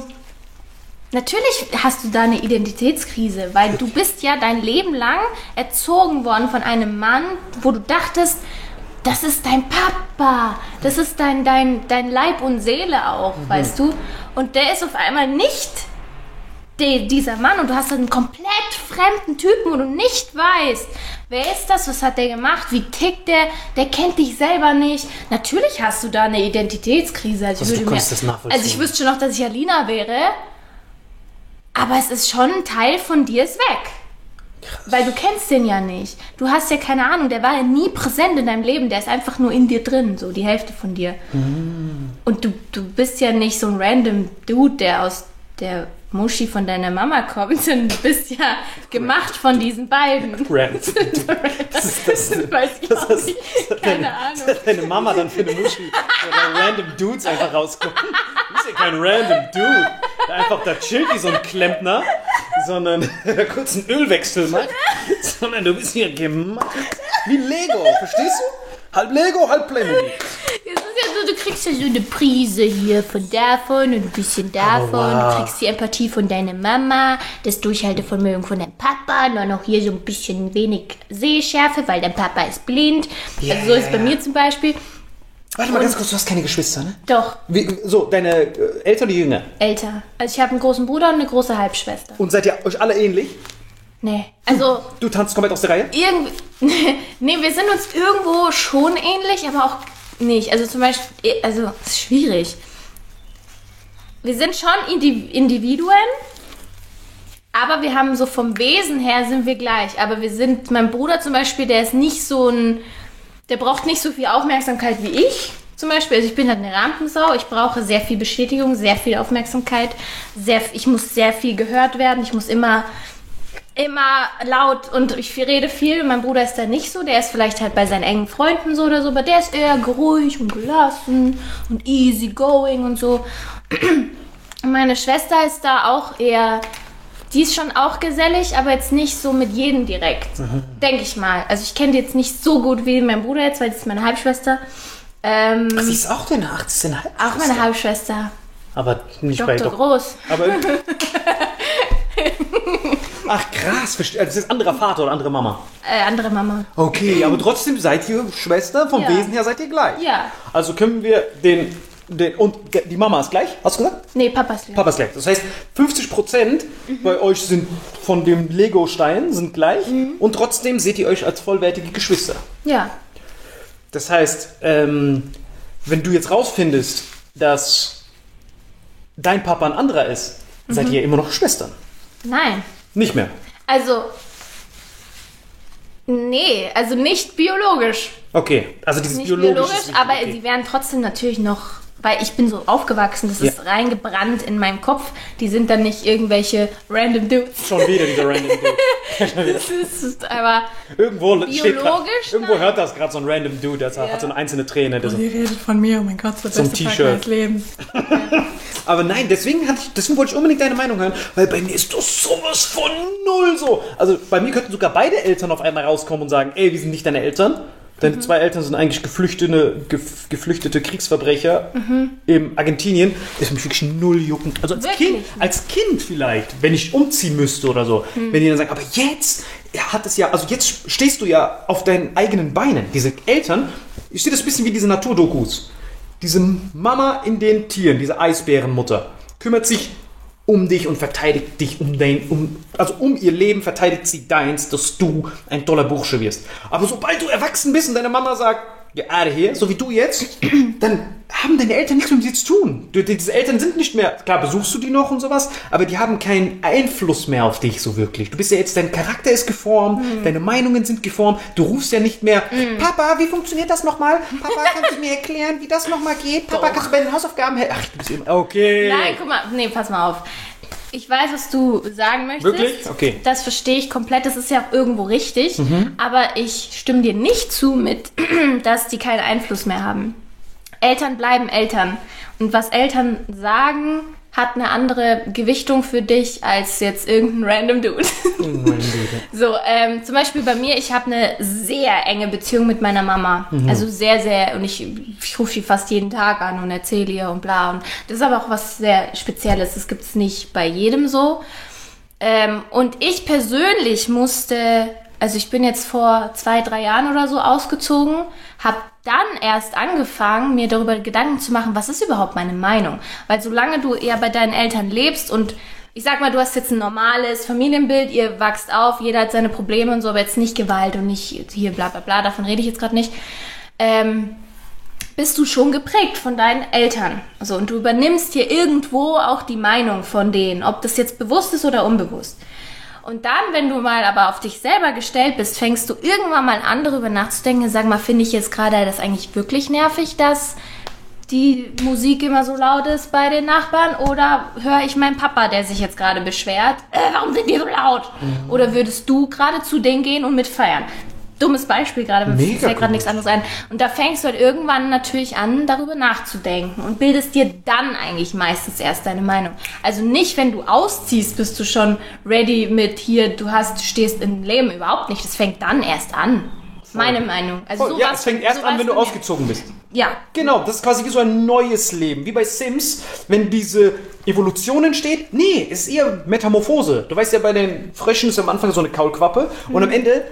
Natürlich hast du da eine Identitätskrise, weil du bist ja dein Leben lang erzogen worden von einem Mann, wo du dachtest, das ist dein Papa, das ist dein, dein, dein Leib und Seele auch, weißt du? Und der ist auf einmal nicht die, dieser Mann und du hast einen komplett fremden Typen, wo du nicht weißt, wer ist das, was hat der gemacht, wie tickt der, der kennt dich selber nicht. Natürlich hast du da eine Identitätskrise. Also, Also ich mir, also ich wüsste schon noch, dass ich Alina wäre, aber es ist schon ein Teil von dir ist weg. Weil du kennst den ja nicht. Du hast ja keine Ahnung, der war ja nie präsent in deinem Leben, der ist einfach nur in dir drin, so die Hälfte von dir. Und du, du bist ja nicht so ein random Dude, der aus der Muschi von deiner Mama kommt, dann du bist ja gemacht von diesen beiden. Rand. Das ist das, weiß ich Das ist- das Keine deine- Ahnung. dass Deine Mama dann für eine Muschi oder random Dudes einfach rauskommen. Du bist ja kein random Dude, der einfach da chillt wie so ein Klempner, sondern der kurz einen Ölwechsel macht, sondern du bist hier gemacht wie Lego, verstehst du? Halb Lego, halb Playmobil. Es ist ja so, du kriegst ja so eine Prise hier von davon und ein bisschen davon. wow. Du kriegst die Empathie von deiner Mama, das Durchhaltevermögen von deinem Papa, und dann noch hier so ein bisschen wenig Sehschärfe, weil dein Papa ist blind. Ja, also so ist bei mir zum Beispiel. Warte mal ganz kurz, du hast keine Geschwister, ne? Doch, Wie, so, deine äh, Eltern oder Jünger? älter. Also ich habe einen großen Bruder und eine große Halbschwester. Und seid ihr euch alle ähnlich? Nee, also Du tanzt komplett aus der Reihe? irgendwie. nee, wir sind uns irgendwo schon ähnlich, aber auch nicht. Also zum Beispiel, also es ist schwierig. Wir sind schon Indi Individuen, aber wir haben so vom Wesen her sind wir gleich. Aber wir sind, mein Bruder zum Beispiel, der ist nicht so ein, der braucht nicht so viel Aufmerksamkeit wie ich. Zum Beispiel, also ich bin halt eine Rampensau, ich brauche sehr viel Bestätigung, sehr viel Aufmerksamkeit, sehr, ich muss sehr viel gehört werden, ich muss immer immer laut und ich rede viel. Mein Bruder ist da nicht so. Der ist vielleicht halt bei seinen engen Freunden so oder so, aber der ist eher ruhig und gelassen und easy going und so. Und meine Schwester ist da auch eher. Die ist schon auch gesellig, aber jetzt nicht so mit jedem direkt. Denke ich mal. Also ich kenne die jetzt nicht so gut wie mein Bruder jetzt, weil das ist meine Halbschwester. Ähm, Sie ist auch deine 18 auch meine Halbschwester. Aber nicht bei Dr. Groß. Aber. Ach krass, verste- das ist anderer Vater oder andere Mama. Äh, andere Mama. Okay, aber trotzdem seid ihr Schwester, vom Ja. Wesen her seid ihr gleich. Ja. Also können wir den, den und die Mama ist gleich, hast du gesagt? Nee, Papa ist Papa ist gleich. Das heißt, 50% bei euch sind von dem Lego-Stein sind gleich und trotzdem seht ihr euch als vollwertige Geschwister. Ja. Das heißt, ähm, wenn du jetzt rausfindest, dass dein Papa ein anderer ist, seid ihr immer noch Schwestern. Nein. Nicht mehr. Also. Nee, also nicht biologisch. Okay, also dieses Nicht biologisch, wichtig, aber okay. sie werden trotzdem natürlich noch. Weil ich bin so aufgewachsen, das Ja. ist reingebrannt in meinem Kopf. Die sind dann nicht irgendwelche random Dudes. Schon wieder dieser random Dude. Das ist aber Irgendwo steht grad, Biologisch? Irgendwo Nein. hört das gerade so ein random Dude, der hat so eine einzelne Träne. Der so, Sie redet von mir, oh mein Gott, das So ein T-Shirt. meines Lebens. aber nein, deswegen, hatte ich, deswegen wollte ich unbedingt deine Meinung hören, weil bei mir ist das sowas von null so. Also bei mir könnten sogar beide Eltern auf einmal rauskommen und sagen, ey, wir sind nicht deine Eltern. Deine Mhm. zwei Eltern sind eigentlich geflüchtete, gef, geflüchtete Kriegsverbrecher Mhm. in Argentinien. Ist mich wirklich null jucken. Also als Wirklich Kind, als Kind vielleicht, wenn ich umziehen müsste oder so. Mhm. Wenn die dann sagen, aber jetzt hat es ja, also jetzt stehst du ja auf deinen eigenen Beinen. Diese Eltern, ich sehe das ein bisschen wie diese Naturdokus. Diese Mama in den Tieren, diese Eisbärenmutter, kümmert sich um dich und verteidigt dich um dein, um, also um ihr Leben verteidigt sie deins, dass du ein toller Bursche wirst. Aber sobald du erwachsen bist und deine Mama sagt, here, so wie du jetzt, dann haben deine Eltern nichts mehr mit dir zu tun. Du, diese Eltern sind nicht mehr, klar besuchst du die noch und sowas, aber die haben keinen Einfluss mehr auf dich so wirklich. Du bist ja jetzt, dein Charakter ist geformt, deine Meinungen sind geformt, du rufst ja nicht mehr, Papa, wie funktioniert das nochmal? Papa, kannst du mir erklären, wie das nochmal geht? Papa, kannst du bei den Hausaufgaben helfen? Ach, du bist immer, okay. Nein, guck mal, nee, pass mal auf. Ich weiß, was du sagen möchtest. Wirklich? Okay. Das verstehe ich komplett. Das ist ja auch irgendwo richtig. Aber ich stimme dir nicht zu mit, dass die keinen Einfluss mehr haben. Eltern bleiben Eltern. Und was Eltern sagen, hat eine andere Gewichtung für dich als jetzt irgendein random Dude. So, ähm, zum Beispiel bei mir, ich habe eine sehr enge Beziehung mit meiner Mama. Also sehr, sehr, und ich, ich rufe sie fast jeden Tag an und erzähle ihr und bla. Und das ist aber auch was sehr Spezielles. Das gibt es nicht bei jedem so. Ähm, und ich persönlich musste, also ich bin jetzt vor zwei, drei Jahren oder so ausgezogen, habe dann erst angefangen, mir darüber Gedanken zu machen, was ist überhaupt meine Meinung? Weil solange du eher bei deinen Eltern lebst und ich sag mal, du hast jetzt ein normales Familienbild, ihr wachst auf, jeder hat seine Probleme und so, aber jetzt nicht Gewalt und nicht hier bla bla bla, davon rede ich jetzt gerade nicht. Ähm, bist du schon geprägt von deinen Eltern. Also, und du übernimmst hier irgendwo auch die Meinung von denen, ob das jetzt bewusst ist oder unbewusst. Und dann, wenn du mal aber auf dich selber gestellt bist, fängst du irgendwann mal an, darüber nachzudenken, sag mal, finde ich jetzt gerade das eigentlich wirklich nervig, dass die Musik immer so laut ist bei den Nachbarn oder höre ich meinen Papa, der sich jetzt gerade beschwert, äh, warum sind die so laut? Mhm. Oder würdest du gerade zu denen gehen und mitfeiern? Dummes Beispiel gerade, mir Mega fällt gerade nichts anderes ein. Und da fängst du halt irgendwann natürlich an, darüber nachzudenken und bildest dir dann eigentlich meistens erst deine Meinung. Also nicht, wenn du ausziehst, bist du schon ready mit hier, du hast, du stehst im Leben überhaupt nicht. Das fängt dann erst an. Meine Meinung. Also so ja, war's- es fängt erst so an, wenn du ausgezogen bist. Ja, Genau, das ist quasi wie so ein neues Leben. Wie bei Sims, wenn diese Evolution entsteht. Nee, es ist eher Metamorphose. Du weißt ja, bei den Fröschen ist am Anfang so eine Kaulquappe und am Ende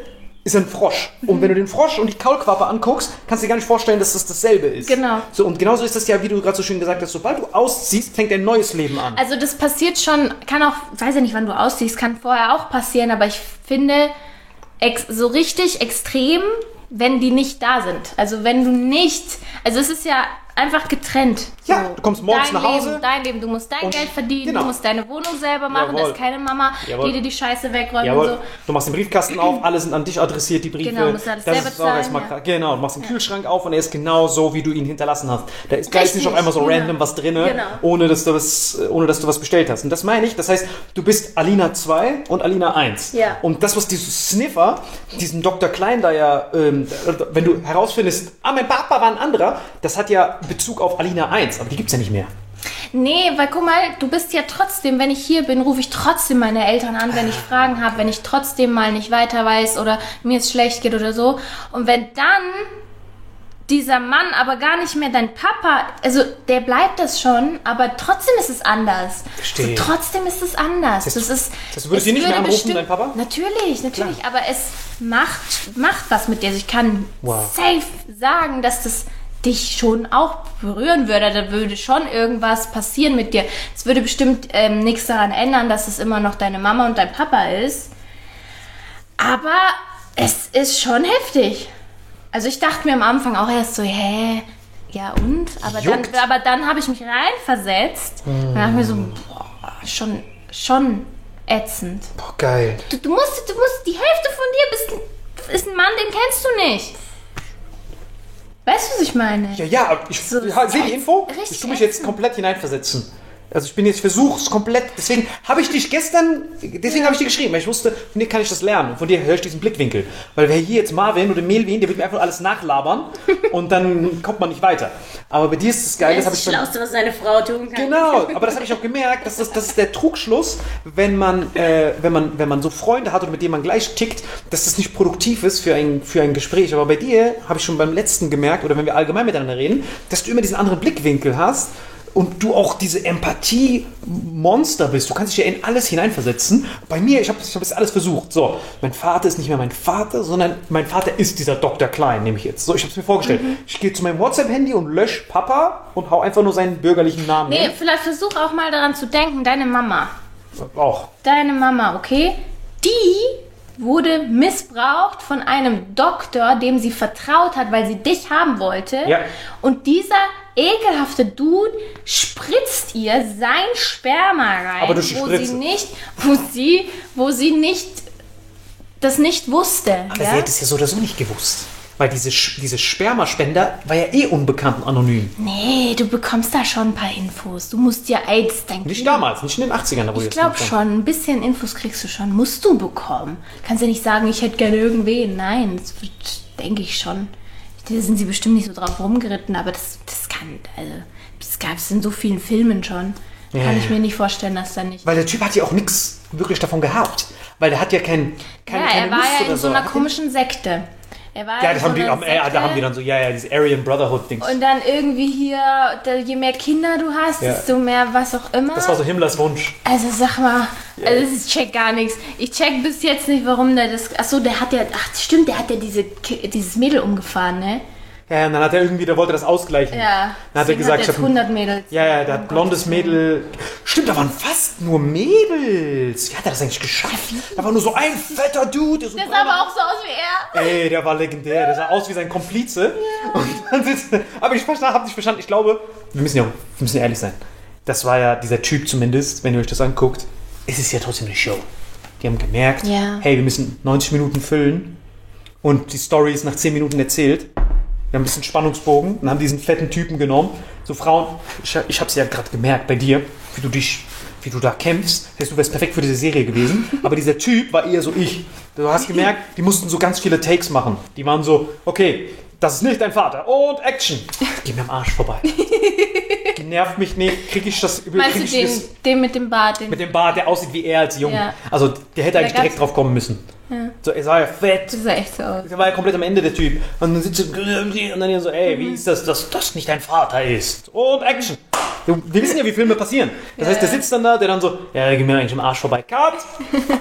ist ein Frosch. Und wenn du den Frosch und die Kaulquappe anguckst, kannst du dir gar nicht vorstellen, dass das dasselbe ist. Genau. So, und genauso ist das ja, wie du gerade so schön gesagt hast, sobald du ausziehst, fängt ein neues Leben an. Also das passiert schon, kann auch, weiß ja nicht, wann du ausziehst, kann vorher auch passieren, aber ich finde so richtig extrem, wenn die nicht da sind. Also wenn du nicht, also es ist ja einfach getrennt. Ja, du kommst morgens dein nach Hause Leben, dein Leben, du musst dein Geld verdienen, genau. du musst deine Wohnung selber machen, da Jawohl. ist keine Mama, Jawohl. die dir die Scheiße wegräumt Jawohl, und so. du machst den Briefkasten auf, alle sind an dich adressiert, die Briefe. Genau, musst du alles das selber zahlen, erstmal ja. Genau, du machst den Kühlschrank auf und er ist genau so, wie du ihn hinterlassen hast. Da ist, da ist nicht auf einmal so genau. random was drin, Genau. ohne, dass du was, ohne dass du was bestellt hast. Und das meine ich, das heißt, du bist Alina 2 und Alina 1. Ja. Und das, was dieses Sniffer, diesen Dr. Klein da ja, ähm, wenn du herausfindest, ah, mein Papa war ein anderer, das hat ja Bezug auf Alina 1, aber die gibt's ja nicht mehr. Nee, weil guck mal, du bist ja trotzdem, wenn ich hier bin, rufe ich trotzdem meine Eltern an, wenn ich Fragen habe, wenn ich trotzdem mal nicht weiter weiß oder mir es schlecht geht oder so. Und wenn dann dieser Mann aber gar nicht mehr dein Papa, also der bleibt das schon, aber trotzdem ist es anders. Verstehe. So, trotzdem ist es anders. Das, ist. das würdest es du nicht mehr würde anrufen, bestimmt- dein Papa? Natürlich, natürlich. Aber es macht, macht was mit dir. Also ich kann Wow. safe sagen, dass das dich schon auch berühren würde. Da würde schon irgendwas passieren mit dir. Es würde bestimmt ähm, nichts daran ändern, dass es immer noch deine Mama und dein Papa ist. Aber es ist schon heftig. Also ich dachte mir am Anfang auch erst so, hä, ja und? Aber dann, Juckt. aber dann habe ich mich reinversetzt und dachte mir so, boah, schon, schon ätzend. Boah, geil. Du, du, musst, du musst, die Hälfte von dir bist, ist ein Mann, den kennst du nicht. Weißt du, was ich meine? Ja, ja, aber ich So, sehe die Info. richtig Ich tue mich jetzt komplett hineinversetzen. Also ich bin jetzt, ich versuche es komplett. Deswegen habe ich dich gestern, deswegen habe ich dir geschrieben, weil ich wusste, von dir kann ich das lernen. Von dir höre ich diesen Blickwinkel. Weil wer hier jetzt Marvin oder Melvin, der wird mir einfach alles nachlabern und dann kommt man nicht weiter. Aber bei dir ist das geil, das habe ich beim- Schlauste, was eine Frau tun kann. Genau, aber das habe ich auch gemerkt, dass das, das ist der Trugschluss, wenn man, äh, wenn, man, wenn man so Freunde hat oder mit denen man gleich tickt, dass das nicht produktiv ist für ein, für ein Gespräch. Aber bei dir habe ich schon beim letzten gemerkt, oder wenn wir allgemein miteinander reden, dass du immer diesen anderen Blickwinkel hast und du auch diese Empathie-Monster bist. Du kannst dich ja in alles hineinversetzen. Bei mir, ich habe ich hab das alles versucht. So, mein Vater ist nicht mehr mein Vater, sondern mein Vater ist dieser Dr. Klein, nehme ich jetzt. So, ich habe es mir vorgestellt. Ich gehe zu meinem WhatsApp-Handy und lösche Papa und hau einfach nur seinen bürgerlichen Namen Nee, hin. vielleicht versuch auch mal daran zu denken, deine Mama. Auch. Deine Mama, okay? Die wurde missbraucht von einem Doktor, dem sie vertraut hat, weil sie dich haben wollte. Ja. Und dieser ekelhafte Dude spritzt ihr sein Sperma rein, Aber du wo spritzt- sie nicht, wo sie, wo sie nicht das nicht wusste. Aber ja? sie hätte es ja so oder so nicht gewusst. Weil diese, diese Spermaspender war ja eh unbekannt und anonym. Nee, du bekommst da schon ein paar Infos. Du musst ja AIDS dein Nicht damals, nicht in den 80ern. Da wo Ich glaube schon, ein bisschen Infos kriegst du schon. Musst du bekommen. Kannst ja nicht sagen, ich hätte gerne irgendwen. Nein, das denke ich schon. Da sind sie bestimmt nicht so drauf rumgeritten, aber das, das kann, also, das gab es in so vielen Filmen schon. Ja, kann ich mir nicht vorstellen, dass da nicht. Weil der Typ hat ja auch nichts wirklich davon gehabt. Weil der hat ja kein, keine, ja, keine er war Lust ja in so einer Hat er- komischen Sekte. Er war Ja, das so haben die, am- äh, da haben die dann so, ja, ja, dieses Aryan Brotherhood-Dings. Und dann irgendwie hier, da, je mehr Kinder du hast, Ja. desto mehr was auch immer. Das war so Himmlers Wunsch. Also sag mal, also ich check gar nichts. Ich check bis jetzt nicht, warum der das. Achso, der hat ja. Ach, stimmt, der hat ja diese, dieses Mädel umgefahren, ne? Ja, und dann hat er irgendwie, der wollte das ausgleichen. Ja. Dann hat er gesagt, hat jetzt hab 100 Mädels. Ja, ja, der hat blondes. Mädel. Stimmt, da waren fast nur Mädels. Wie hat er das eigentlich geschafft? Da war nur so ein fetter Dude. Der so Der sah aber auch so aus wie er. Ey, der war legendär. Der sah aus wie sein Komplize. Und dann sitzt, aber ich habe nicht verstanden. Ich glaube, wir müssen ja wir müssen ja ehrlich sein. Das war ja dieser Typ zumindest, wenn ihr euch das anguckt. Es ist ja trotzdem eine Show. Die haben gemerkt, Ja. hey, wir müssen 90 Minuten füllen. Und die Story ist nach 10 Minuten erzählt. Wir haben ein bisschen Spannungsbogen und haben diesen fetten Typen genommen. so Frauen, ich, ich habe es ja gerade gemerkt bei dir, wie du dich, wie du da kämpfst. Du wärst perfekt für diese Serie gewesen. Aber dieser Typ war eher so ich. Du hast gemerkt, die mussten so ganz viele Takes machen. Die waren so, okay, das ist nicht dein Vater. Und Action. Geh mir am Arsch vorbei. Nervt mich nicht. Krieg ich das über Meinst du den, den mit dem Bart? Den mit dem Bart, der aussieht wie er als Junge. Ja. Also der hätte eigentlich gab's- direkt drauf kommen müssen. So, er sah ja fett. das sah echt so aus. Der war ja komplett am Ende der Typ. Und dann sitzt er und dann so, ey, wie ist das, dass das nicht dein Vater ist? Und Action. Wir wissen ja, wie Filme passieren. Das heißt, der sitzt dann da, der dann so, ja, geh mir eigentlich im Arsch vorbei. Cut!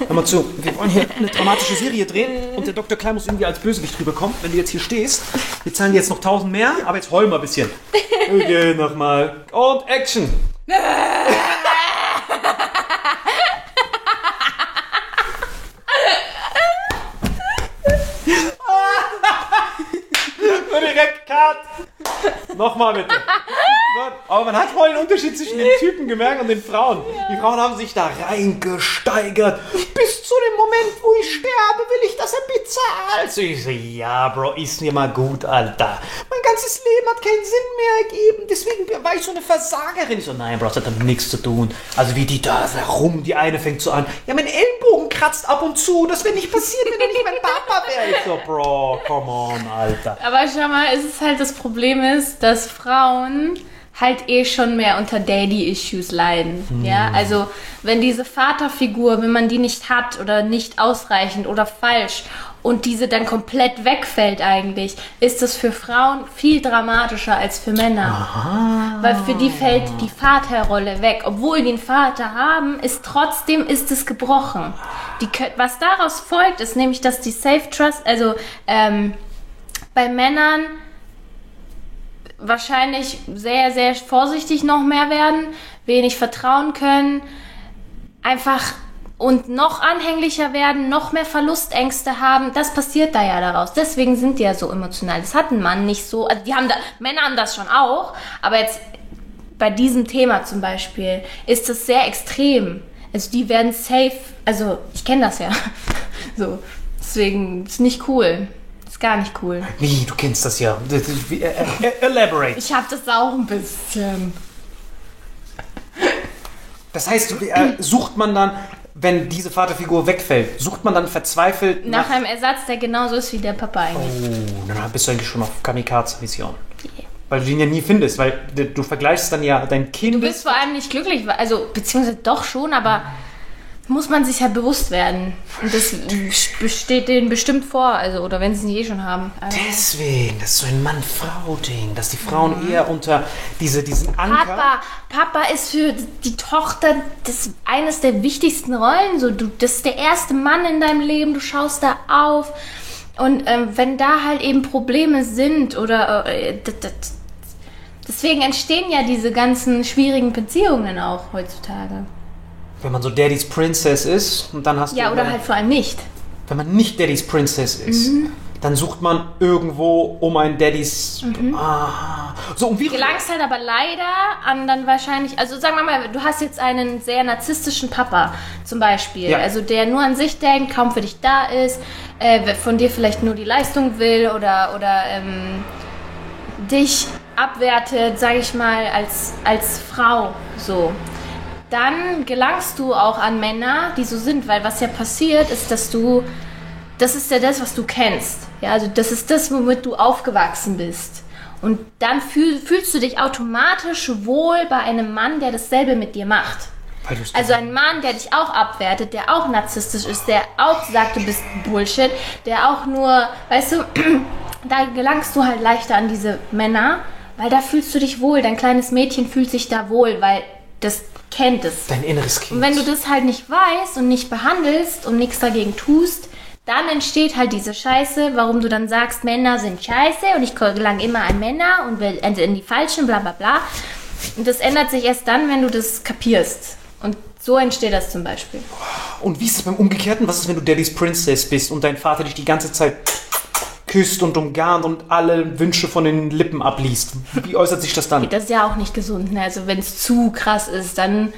Hör mal zu, wir wollen hier eine dramatische Serie drehen und der Dr. Klein muss irgendwie als Bösewicht rüberkommen, wenn du jetzt hier stehst. Wir zahlen dir jetzt noch 1000 mehr, aber jetzt heul mal ein bisschen. Okay, nochmal. Und Action! Cut! Nochmal bitte. Aber man hat voll den Unterschied zwischen den Typen gemerkt und den Frauen. Die Frauen haben sich da reingesteigert. Bis zu dem Moment, wo ich sterbe, will ich, dass er bezahlt. So, ich so, ja, Bro, ist mir mal gut, Alter. Mein ganzes Leben hat keinen Sinn mehr ergeben. Deswegen war ich so eine Versagerin. Ich so, nein, Bro, das hat damit nichts zu tun. Also wie die da herum, die eine fängt so an. Ja, mein Ellenbogen kratzt ab und zu. Das wäre nicht passiert, wenn er nicht mein Papa wäre. Ich so, Bro, come on, Alter. Aber schau mal, es ist halt das Problem ist, dass Frauen halt eh schon mehr unter Daddy-Issues leiden. Ja, also wenn diese Vaterfigur, wenn man die nicht hat oder nicht ausreichend oder falsch und diese dann komplett wegfällt eigentlich, ist das für Frauen viel dramatischer als für Männer. Weil für die fällt die Vaterrolle weg. Obwohl die einen Vater haben, ist trotzdem ist es gebrochen. Die, was daraus folgt, ist nämlich, dass die Safe Trust, also ähm, bei Männern wahrscheinlich sehr, sehr vorsichtig noch mehr werden, wenig vertrauen können, einfach und noch anhänglicher werden, noch mehr Verlustängste haben. Das passiert da ja daraus. Deswegen sind die ja so emotional. Das hat ein Mann nicht so. Also die haben da, Männer haben das schon auch, aber jetzt bei diesem Thema zum Beispiel ist das sehr extrem. Also die werden safe, also ich kenne das ja. So, deswegen ist nicht cool. Ist gar nicht cool. Wie, du kennst das ja. Äh, äh, Elaborate. Ich habe das auch ein bisschen. Das heißt, äh, sucht man dann, wenn diese Vaterfigur wegfällt, sucht man dann verzweifelt Nach einem Ersatz, der genauso ist wie der Papa eigentlich. Oh, dann bist du eigentlich schon auf Kamikaze-Mission. Weil du den ja nie findest, weil du vergleichst dann ja dein Kind. Du bist vor allem nicht glücklich, also beziehungsweise doch schon, aber muss man sich halt bewusst werden. Und das besteht denen bestimmt vor, also oder wenn sie es nicht eh schon haben. Also, Deswegen, das ist so ein Mann-Frau-Ding, dass die Frauen eher unter diese, diesen Anker. Papa, Papa ist für die Tochter das eines der wichtigsten Rollen. So, du, das ist der erste Mann in deinem Leben. Du schaust da auf und ähm, wenn da halt eben Probleme sind oder äh, deswegen entstehen ja diese ganzen schwierigen Beziehungen auch heutzutage. Wenn man so Daddy's Princess ist und dann hast Ja, du. oder halt vor allem nicht. Wenn man nicht Daddy's Princess ist, Mhm. dann sucht man irgendwo um ein Daddy's. Mhm. Ah. So, und wie. gelangst halt aber leider an dann wahrscheinlich, also sagen wir mal, du hast jetzt einen sehr narzisstischen Papa zum Beispiel, Ja. also der nur an sich denkt, kaum für dich da ist, äh, von dir vielleicht nur die Leistung will oder, oder ähm, dich abwertet, sage ich mal, als, als Frau so. Dann gelangst du auch an Männer, die so sind, weil was ja passiert ist, dass du das ist ja das, was du kennst. Ja, also das ist das, womit du aufgewachsen bist. Und dann fühl, fühlst du dich automatisch wohl bei einem Mann, der dasselbe mit dir macht. Also ein Mann, der dich auch abwertet, der auch narzisstisch ist, der auch sagt, du bist Bullshit, der auch nur, weißt du, da gelangst du halt leichter an diese Männer, weil da fühlst du dich wohl. Dein kleines Mädchen fühlt sich da wohl, weil das kennt es. Dein inneres Kind. Und wenn du das halt nicht weißt und nicht behandelst und nichts dagegen tust, dann entsteht halt diese Scheiße, warum du dann sagst, Männer sind scheiße und ich gelang immer an Männer und will in die falschen, bla bla bla. Und das ändert sich erst dann, wenn du das kapierst. Und so entsteht das zum Beispiel. Und wie ist es beim Umgekehrten? Was ist, wenn du Daddy's Princess bist und dein Vater dich die ganze Zeit küsst und umgarnt und alle Wünsche von den Lippen abliest? Wie äußert sich das dann? Das ist ja auch nicht gesund. Ne? Also wenn es zu krass ist, dann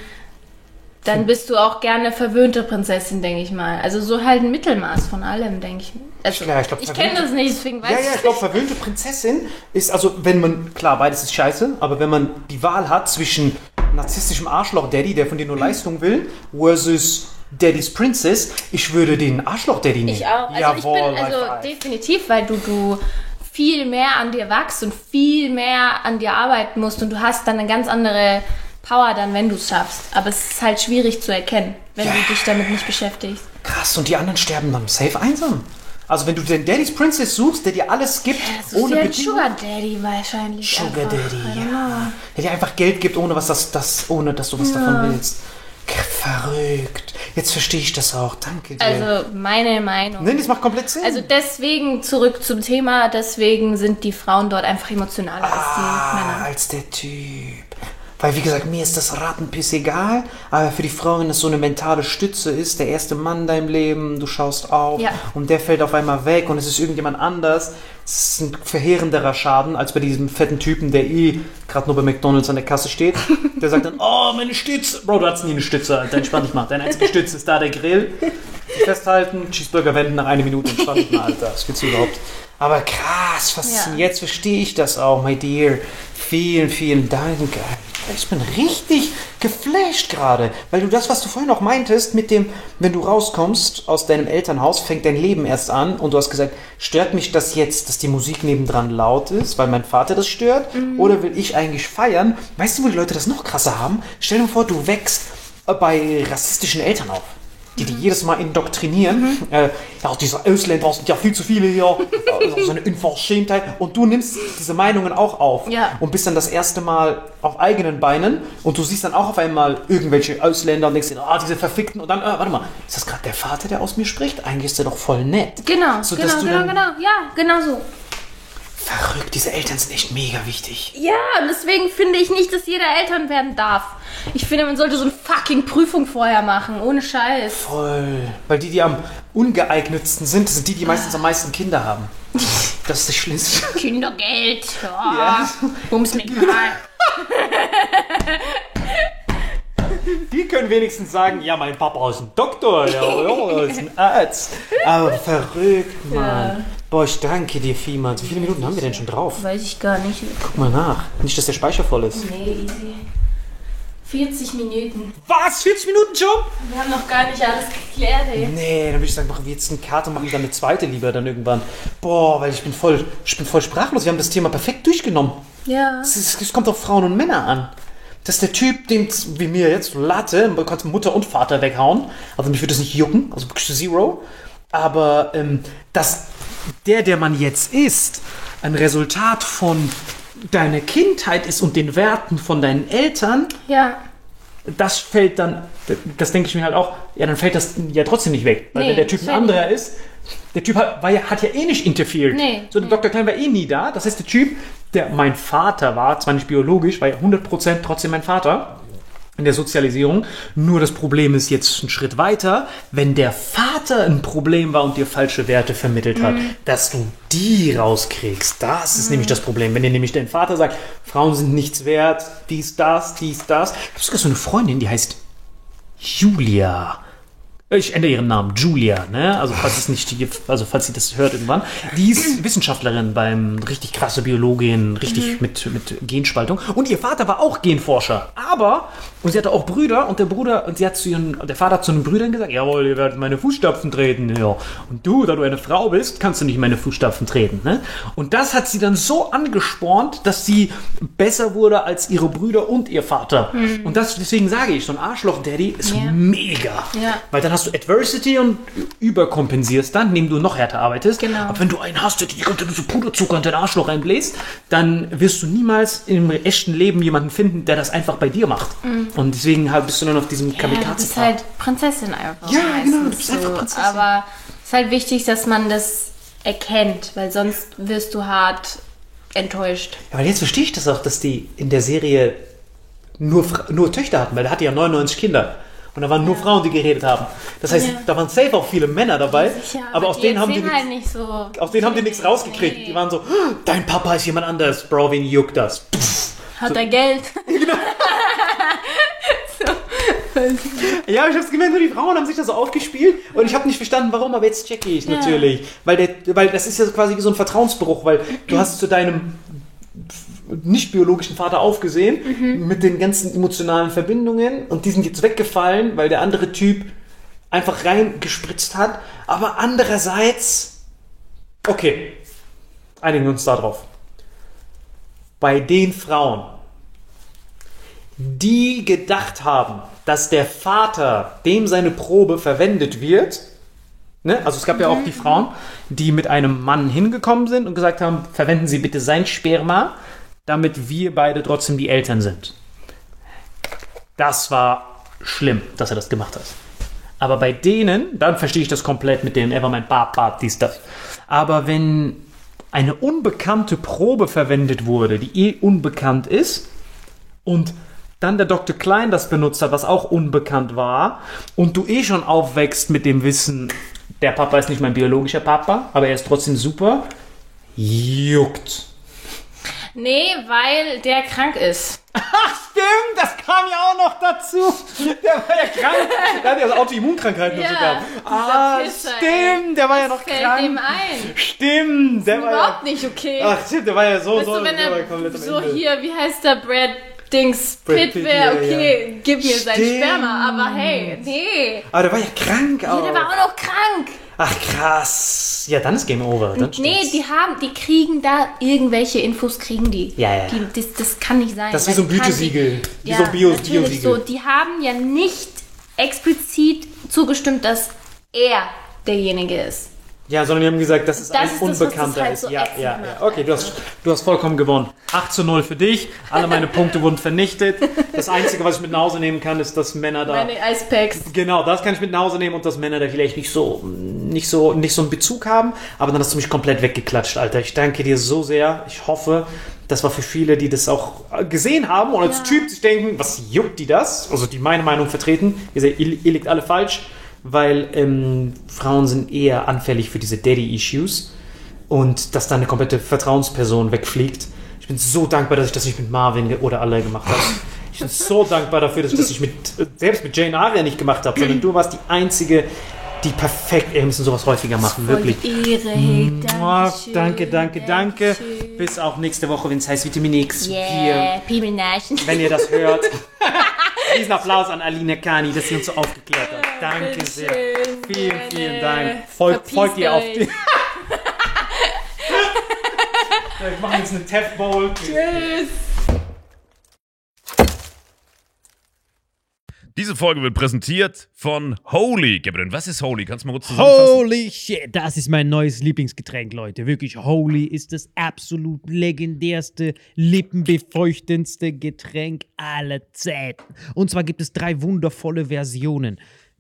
dann bist du auch gerne verwöhnte Prinzessin, denke ich mal. Also so halt ein Mittelmaß von allem, denke ich. Also, Ja, ich ich kenne das nicht, deswegen weiß Ja, ja, ich ich glaube, verwöhnte Prinzessin ist, also wenn man, klar, beides ist scheiße, aber wenn man die Wahl hat zwischen narzisstischem Arschloch-Daddy, der von dir nur Leistung will, versus Daddy's Princess, ich würde den Arschloch-Daddy nehmen. Ich auch. Also Jawohl, ich bin also definitiv, weil du, du viel mehr an dir wachst und viel mehr an dir arbeiten musst und du hast dann eine ganz andere Power dann, wenn du es schaffst. Aber es ist halt schwierig zu erkennen, wenn Ja. du dich damit nicht beschäftigst. Krass, und die anderen sterben dann safe einsam. Also wenn du den Daddy's Princess suchst, der dir alles gibt, Das ist ohne ein Bedingungen. Sugar Daddy wahrscheinlich. Sugar einfach. Daddy, ja. Der dir einfach Geld gibt, ohne was das, das ohne dass du was davon willst. Verrückt. Jetzt verstehe ich das auch. Danke dir. Also meine Meinung. Nein, das macht komplett Sinn. Also deswegen zurück zum Thema, deswegen sind die Frauen dort einfach emotionaler als die ah, Männer. als der Typ. Weil, wie gesagt, mir ist das Rattenpiss egal, aber für die Frau, wenn das so eine mentale Stütze ist, der erste Mann in deinem Leben, du schaust auf Ja. und der fällt auf einmal weg und es ist irgendjemand anders, es ist ein verheerenderer Schaden als bei diesem fetten Typen, der eh gerade nur bei McDonalds an der Kasse steht. Der sagt dann, oh, meine Stütze. Bro, du hast nie eine Stütze, Alter, entspann dich mal. Deine einzige Stütze ist da der Grill. Festhalten, Cheeseburger wenden nach einer Minute, entspann dich mal, Alter. Was willst du überhaupt? Aber krass, faszinierend. Ja. Jetzt verstehe ich das auch, my dear. Vielen, vielen Dank. Ich bin richtig geflasht gerade, weil du das, was du vorhin auch meintest, mit dem, wenn du rauskommst aus deinem Elternhaus, fängt dein Leben erst an und du hast gesagt, stört mich das jetzt, dass die Musik nebendran laut ist, weil mein Vater das stört? Oder will ich eigentlich feiern? Weißt du, wo die Leute das noch krasser haben? Stell dir vor, du wächst bei rassistischen Eltern auf die die jedes Mal indoktrinieren. Äh, ja, diese Ausländer sind ja viel zu viele hier. Äh, so eine Unverschämtheit. Und du nimmst diese Meinungen auch auf Ja. und bist dann das erste Mal auf eigenen Beinen und du siehst dann auch auf einmal irgendwelche Ausländer und denkst dir, ah, diese Verfickten. Und dann, äh, warte mal, ist das gerade der Vater, der aus mir spricht? Eigentlich ist der doch voll nett. Genau, So, genau, genau, dann- genau. Ja, genau so. Verrückt, diese Eltern sind echt mega wichtig. Ja, und deswegen finde ich nicht, dass jeder Eltern werden darf. Ich finde, man sollte so eine fucking Prüfung vorher machen, ohne Scheiß. Voll. Weil die, die am ungeeignetsten sind, das sind die, die meistens am meisten Kinder haben. Das ist das Schlimmste. Kindergeld, ja, Ja. bums mir egal. Die können wenigstens sagen, ja, mein Papa ist ein Doktor, ja, ja ist ein Arzt. Aber verrückt, Mann. Boah, ich danke dir vielmals. Wie viele Minuten haben wir denn schon drauf? Weiß ich gar nicht. Guck mal nach. Nicht, dass der Speicher voll ist. Nee, easy. 40 Minuten. Was? 40 Minuten schon? Wir haben noch gar nicht alles geklärt, ey. Nee, dann würde ich sagen, machen wir jetzt eine Karte und machen dann eine zweite lieber dann irgendwann. Boah, weil ich bin voll, ich bin voll sprachlos. Wir haben das Thema perfekt durchgenommen. Ja. Es, kommt auf Frauen und Männer an. Dass der Typ, dem wie mir jetzt Latte, du kannst Mutter und Vater weghauen. Also mich würde das nicht jucken, also wirklich Zero. Aber ähm, dass der, der man jetzt ist, ein Resultat von deiner Kindheit ist und den Werten von deinen Eltern, Ja. das fällt dann, das denke ich mir halt auch, ja, dann fällt das ja trotzdem nicht weg. Weil Nee, wenn der Typ ein anderer ist, der Typ hat, war ja, hat ja eh nicht interferiert. Nee, so, der Dr. Klein war eh nie da. Das heißt, der Typ, der mein Vater war, zwar nicht biologisch, war ja 100% trotzdem mein Vater in der Sozialisierung. Nur das Problem ist jetzt ein Schritt weiter, wenn der Vater ein Problem war und dir falsche Werte vermittelt hat, dass du die rauskriegst. Das ist nämlich das Problem. Wenn dir nämlich dein Vater sagt, Frauen sind nichts wert, dies, das, dies, das. Ich habe sogar so eine Freundin, die heißt Julia. Ich ändere ihren Namen, Julia, ne? Also falls es nicht, also falls sie das hört irgendwann. Die ist Wissenschaftlerin beim richtig krasse Biologin, richtig mit, mit Genspaltung. Und ihr Vater war auch Genforscher. Aber, und sie hatte auch Brüder und der Bruder, und sie hat zu ihren, der Vater hat zu den Brüdern gesagt, jawohl, ihr werdet meine Fußstapfen treten, ja. Und du, da du eine Frau bist, kannst du nicht meine Fußstapfen treten, ne? Und das hat sie dann so angespornt, dass sie besser wurde als ihre Brüder und ihr Vater. Und das, deswegen sage ich, so ein Arschloch-Daddy ist Ja. mega. Ja. Weil dann hast du Adversity und überkompensierst dann, indem du noch härter arbeitest. Genau. Aber wenn du einen hast, der dir die ganze Zeit so Puderzucker in dein Arschloch reinbläst, dann wirst du niemals im echten Leben jemanden finden, der das einfach bei dir macht. Und deswegen halt bist du dann auf diesem Mhm. Ja, du bist kamikaze halt Prinzessin einfach. Ja, genau, du bist einfach Prinzessin. Aber es ist halt wichtig, dass man das erkennt, weil sonst wirst du hart enttäuscht. Ja, weil jetzt verstehe ich das auch, dass die in der Serie nur, nur Töchter hatten, weil da hatte ja 99 Kinder. Und da waren nur Frauen, die geredet haben. Das heißt, Ja. da waren safe auch viele Männer dabei. Sicher, aber aus die denen haben die halt nicht so. Aus denen haben die nichts rausgekriegt. Nee. Die waren so, "Ah, dein Papa ist jemand anders, Bro, wen juckt das? Pff. Hat er Geld? Ja, ich hab's gemerkt, nur die Frauen haben sich das so aufgespielt und ich habe nicht verstanden, warum, aber jetzt checke ich natürlich. Weil, der, weil das ist ja quasi wie so ein Vertrauensbruch, weil du hast zu deinem nicht biologischen Vater aufgesehen mit den ganzen emotionalen Verbindungen und die sind jetzt weggefallen, weil der andere Typ einfach reingespritzt hat. Aber andererseits, okay, einigen wir uns darauf. Bei den Frauen, die gedacht haben, dass der Vater, dem seine Probe verwendet wird, ne? also es gab ja auch die Frauen, die mit einem Mann hingekommen sind und gesagt haben, verwenden Sie bitte sein Sperma, damit wir beide trotzdem die Eltern sind. Das war schlimm, dass er das gemacht hat. Aber bei denen, dann verstehe ich das komplett mit dem, er war mein Bab, Bab, dies, das. Aber wenn eine unbekannte Probe verwendet wurde, die eh unbekannt ist, und dann der Dr. Klein das benutzt hat, was auch unbekannt war, und du eh schon aufwächst mit dem Wissen, der Papa ist nicht mein biologischer Papa, aber er ist trotzdem super, juckt. Nee, weil der krank ist. Stimmt, das kam ja auch noch dazu. Der war ja krank. Der hat ja so Autoimmunkrankheiten und Ja, so gehabt. Ah, Pisser, stimmt, der war ja noch Fällt krank. dem ein. Stimmt, der war ja. Überhaupt nicht okay. Ach, stimmt, der war ja so, weißt so, du, wenn er so hier, wie heißt der Brad Dings Pitt wäre, ja, okay, gib mir sein Stimmt. Sperma, aber hey, nee. Aber der war ja krank auch. Der war auch noch krank. Ach, krass. Ja, dann ist Game Over. Dann Nee, stimmt's. die haben, die kriegen da irgendwelche Infos, kriegen die. Ja, ja. Die, das, das kann nicht sein. Das ist wie so ein Gütesiegel. die- Wie so ein Bio- Biosiegel. So, die haben ja nicht explizit zugestimmt, dass er derjenige ist. Ja, sondern die haben gesagt, dass es Das ein ist das, was Unbekannter halt ist. so Ja, ja, ja. Okay, du hast, du hast vollkommen gewonnen. 8 zu 0 für dich. Alle meine Punkte wurden vernichtet. Das Einzige, was ich mit nach Hause nehmen kann, ist, dass Männer da. Meine Icepacks. Genau, das kann ich mit nach Hause nehmen und dass Männer da vielleicht nicht so, nicht so, nicht so einen Bezug haben. Aber dann hast du mich komplett weggeklatscht, Alter. Ich danke dir so sehr. Ich hoffe, das war für viele, die das auch gesehen haben und als Ja. Typ sich denken, was juckt die das? Also die meine Meinung vertreten. Ihr seht, ihr, ihr liegt alle falsch, weil ähm, Frauen sind eher anfällig für diese Daddy-Issues und dass da eine komplette Vertrauensperson wegfliegt. Ich bin so dankbar, dass ich das nicht mit Marvin oder alle gemacht habe. Ich bin so dankbar dafür, dass ich das nicht mit, selbst mit Jane Aria nicht gemacht habe, sondern du warst die Einzige, die perfekt, ey, wir müssen sowas häufiger machen, wirklich. Ehre, hey, danke, danke, danke, danke. Bis auch nächste Woche, wenn es heißt Vitamin X. Yeah. Wenn ihr das hört. Diesen Applaus an Alina Kani, dass sie uns so aufgeklärt hat. Danke sehr. Vielen, vielen Dank. Folgt, folgt ihr auf die. Ich mache jetzt eine Tef Bowl. Tschüss. Diese Folge wird präsentiert von Holy. Gabriel, was ist Holy? Kannst du mal kurz zusammenfassen? Holy shit, das ist mein neues Lieblingsgetränk, Leute. Wirklich, Holy ist das absolut legendärste, lippenbefeuchtendste Getränk aller Zeiten. Und zwar gibt es drei wundervolle Versionen,